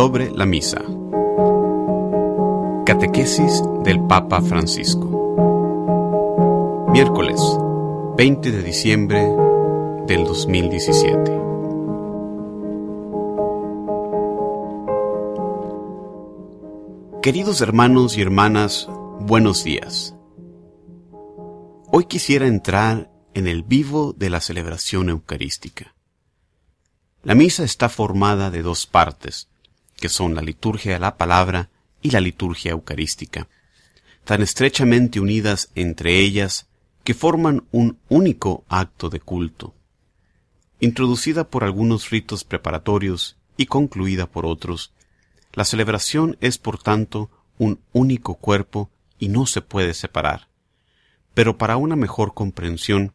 sobre la misa. Catequesis del Papa Francisco. Miércoles 20 de diciembre del 2017. Queridos hermanos y hermanas, buenos días. Hoy quisiera entrar en el vivo de la celebración eucarística. La misa está formada de dos partes, que son la liturgia de la palabra y la liturgia eucarística, tan estrechamente unidas entre ellas que forman un único acto de culto. Introducida por algunos ritos preparatorios y concluida por otros, la celebración es por tanto un único cuerpo y no se puede separar. Pero para una mejor comprensión,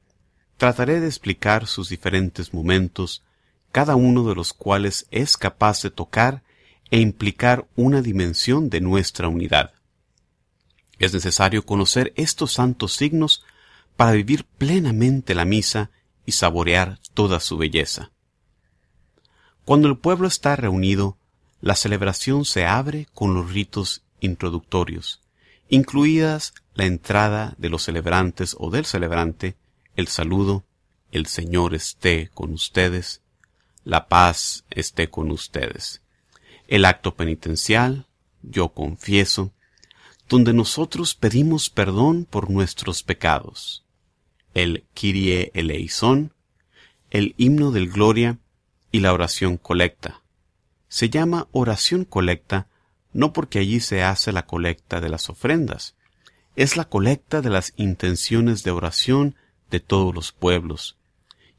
trataré de explicar sus diferentes momentos, cada uno de los cuales es capaz de tocar e implicar una dimensión de nuestra unidad. Es necesario conocer estos santos signos para vivir plenamente la misa y saborear toda su belleza. Cuando el pueblo está reunido, la celebración se abre con los ritos introductorios, incluidas la entrada de los celebrantes o del celebrante, el saludo, el Señor esté con ustedes, la paz esté con ustedes. El acto penitencial, yo confieso, donde nosotros pedimos perdón por nuestros pecados. El Kyrie eleison, el himno del Gloria y la oración colecta. Se llama oración colecta no porque allí se hace la colecta de las ofrendas, es la colecta de las intenciones de oración de todos los pueblos,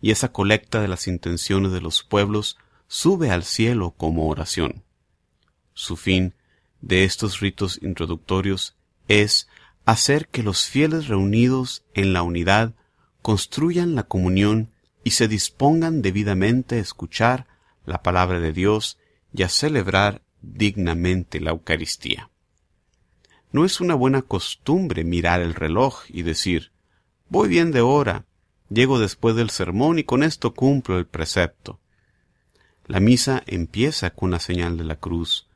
y esa colecta de las intenciones de los pueblos sube al cielo como oración. Su fin de estos ritos introductorios es hacer que los fieles reunidos en la unidad construyan la comunión y se dispongan debidamente a escuchar la palabra de Dios y a celebrar dignamente la Eucaristía. No es una buena costumbre mirar el reloj y decir, voy bien de hora, llego después del sermón y con esto cumplo el precepto. La misa empieza con la señal de la cruz,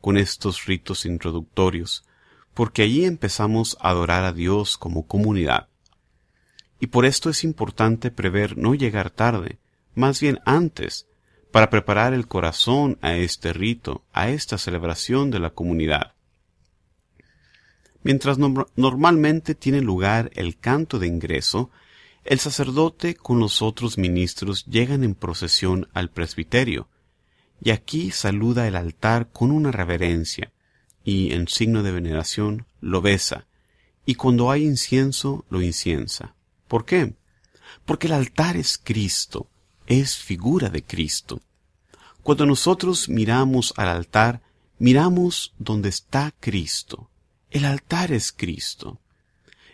con estos ritos introductorios, porque allí empezamos a adorar a Dios como comunidad. Y por esto es importante prever no llegar tarde, más bien antes, para preparar el corazón a este rito, a esta celebración de la comunidad. Mientras normalmente tiene lugar el canto de ingreso, el sacerdote con los otros ministros llegan en procesión al presbiterio, y aquí saluda el altar con una reverencia, y en signo de veneración lo besa, y cuando hay incienso lo inciensa. ¿Por qué? Porque el altar es Cristo, es figura de Cristo. Cuando nosotros miramos al altar, miramos donde está Cristo. El altar es Cristo.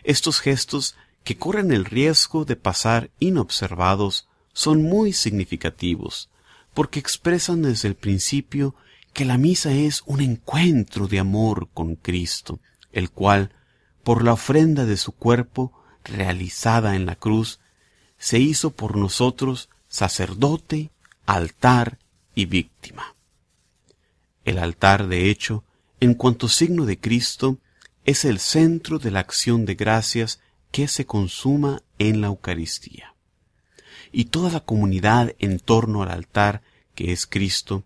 Estos gestos que corren el riesgo de pasar inobservados son muy significativos, porque expresan desde el principio que la misa es un encuentro de amor con Cristo, el cual, por la ofrenda de su cuerpo realizada en la cruz, se hizo por nosotros sacerdote, altar y víctima. El altar, de hecho, en cuanto signo de Cristo, es el centro de la acción de gracias que se consuma en la Eucaristía. Y toda la comunidad en torno al altar, que es Cristo,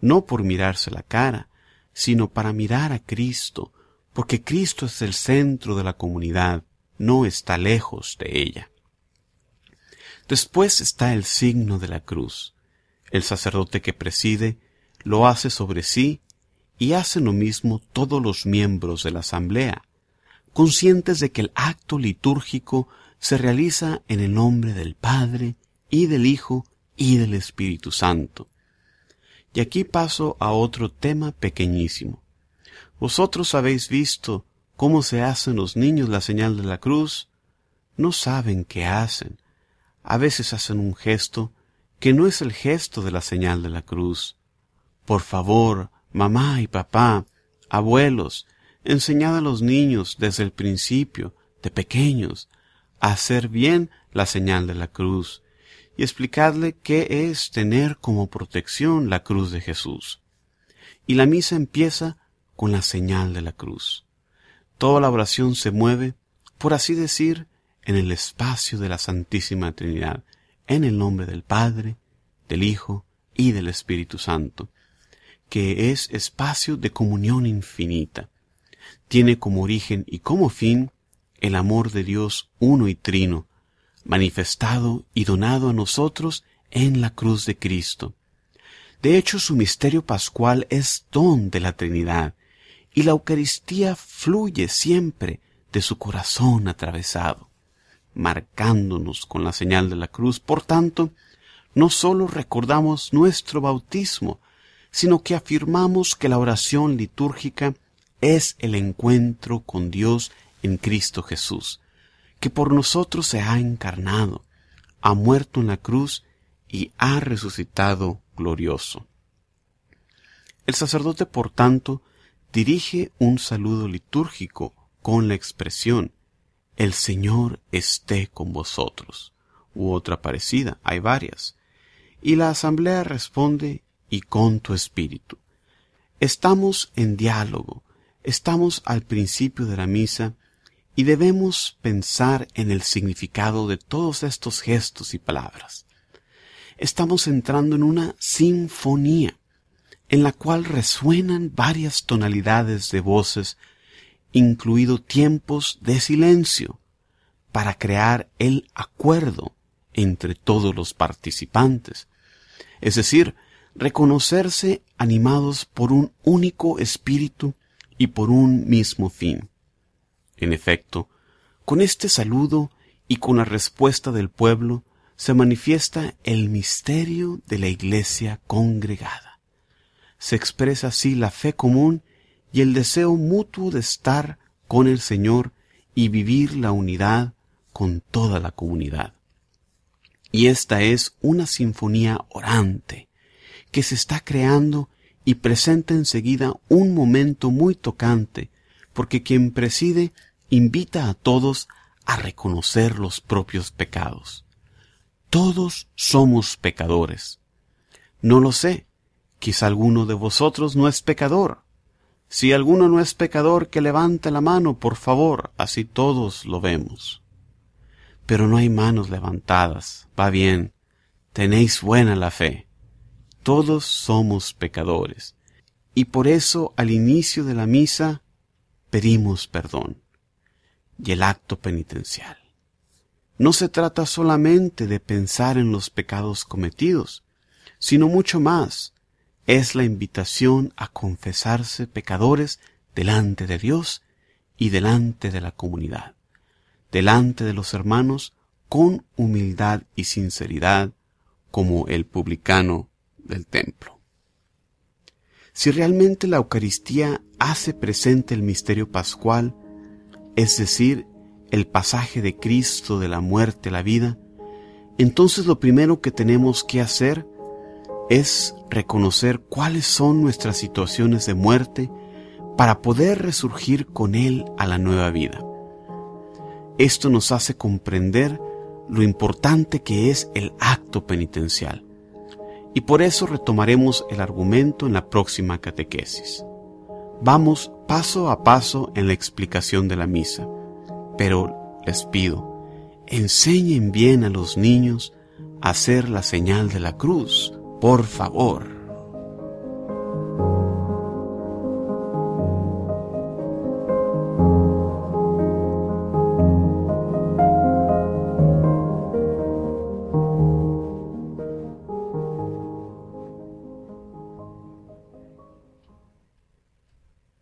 no por mirarse la cara, sino para mirar a Cristo, porque Cristo es el centro de la comunidad, no está lejos de ella. Después está el signo de la cruz. El sacerdote que preside lo hace sobre sí y hacen lo mismo todos los miembros de la asamblea, conscientes de que el acto litúrgico se realiza en el nombre del Padre y del Hijo y del Espíritu Santo. Y aquí paso a otro tema pequeñísimo. Vosotros habéis visto cómo se hacen los niños la señal de la cruz. No saben qué hacen. A veces hacen un gesto que no es el gesto de la señal de la cruz. Por favor, Mamá y papá, abuelos, enseñad a los niños desde el principio, de pequeños, a hacer bien la señal de la cruz y explicadle qué es tener como protección la cruz de Jesús. y la misa empieza con la señal de la cruz. Toda la oración se mueve, por así decir, en el espacio de la Santísima Trinidad, en el nombre del Padre, del Hijo y del Espíritu Santo, que es espacio de comunión infinita. Tiene como origen y como fin el amor de Dios uno y trino, manifestado y donado a nosotros en la cruz de Cristo. De hecho, su misterio pascual es don de la Trinidad, y la Eucaristía fluye siempre de su corazón atravesado, marcándonos con la señal de la cruz. Por tanto, no sólo recordamos nuestro bautismo, sino que afirmamos que la oración litúrgica es el encuentro con Dios en Cristo Jesús, que por nosotros se ha encarnado, ha muerto en la cruz y ha resucitado glorioso. El sacerdote, por tanto, dirige un saludo litúrgico con la expresión El Señor esté con vosotros, u otra parecida, hay varias, y la asamblea responde y con tu espíritu. Estamos en diálogo, estamos al principio de la misa y debemos pensar en el significado de todos estos gestos y palabras. Estamos entrando en una sinfonía en la cual resuenan varias tonalidades de voces, incluido tiempos de silencio, para crear el acuerdo entre todos los participantes, es decir, reconocerse animados por un único espíritu y por un mismo fin. En efecto, con este saludo y con la respuesta del pueblo se manifiesta el misterio de la iglesia congregada. Se expresa así la fe común y el deseo mutuo de estar con el Señor y vivir la unidad con toda la comunidad. Y esta es una sinfonía orante que se está creando y presenta enseguida un momento muy tocante, porque quien preside invita a todos a reconocer los propios pecados. Todos somos pecadores. No lo sé, quizá alguno de vosotros no es pecador. Si alguno no es pecador, que levante la mano, por favor, así todos lo vemos pero no hay manos levantadas. Va bien, tenéis buena la fe. Todos somos pecadores, y por eso al inicio de la misa pedimos perdón y el acto penitencial. No se trata solamente de pensar en los pecados cometidos, sino mucho más. Es la invitación a confesarse pecadores delante de Dios y delante de la comunidad delante de los hermanos con humildad y sinceridad, como el publicano del templo. Si realmente la Eucaristía hace presente el misterio pascual, es decir, el pasaje de Cristo de la muerte a la vida, entonces lo primero que tenemos que hacer es reconocer cuáles son nuestras situaciones de muerte para poder resurgir con Él a la nueva vida. Esto nos hace comprender lo importante que es el acto penitencial. Y por eso retomaremos el argumento en la próxima catequesis. Vamos paso a paso en la explicación de la misa, pero les pido, enseñen bien a los niños a hacer la señal de la cruz, por favor.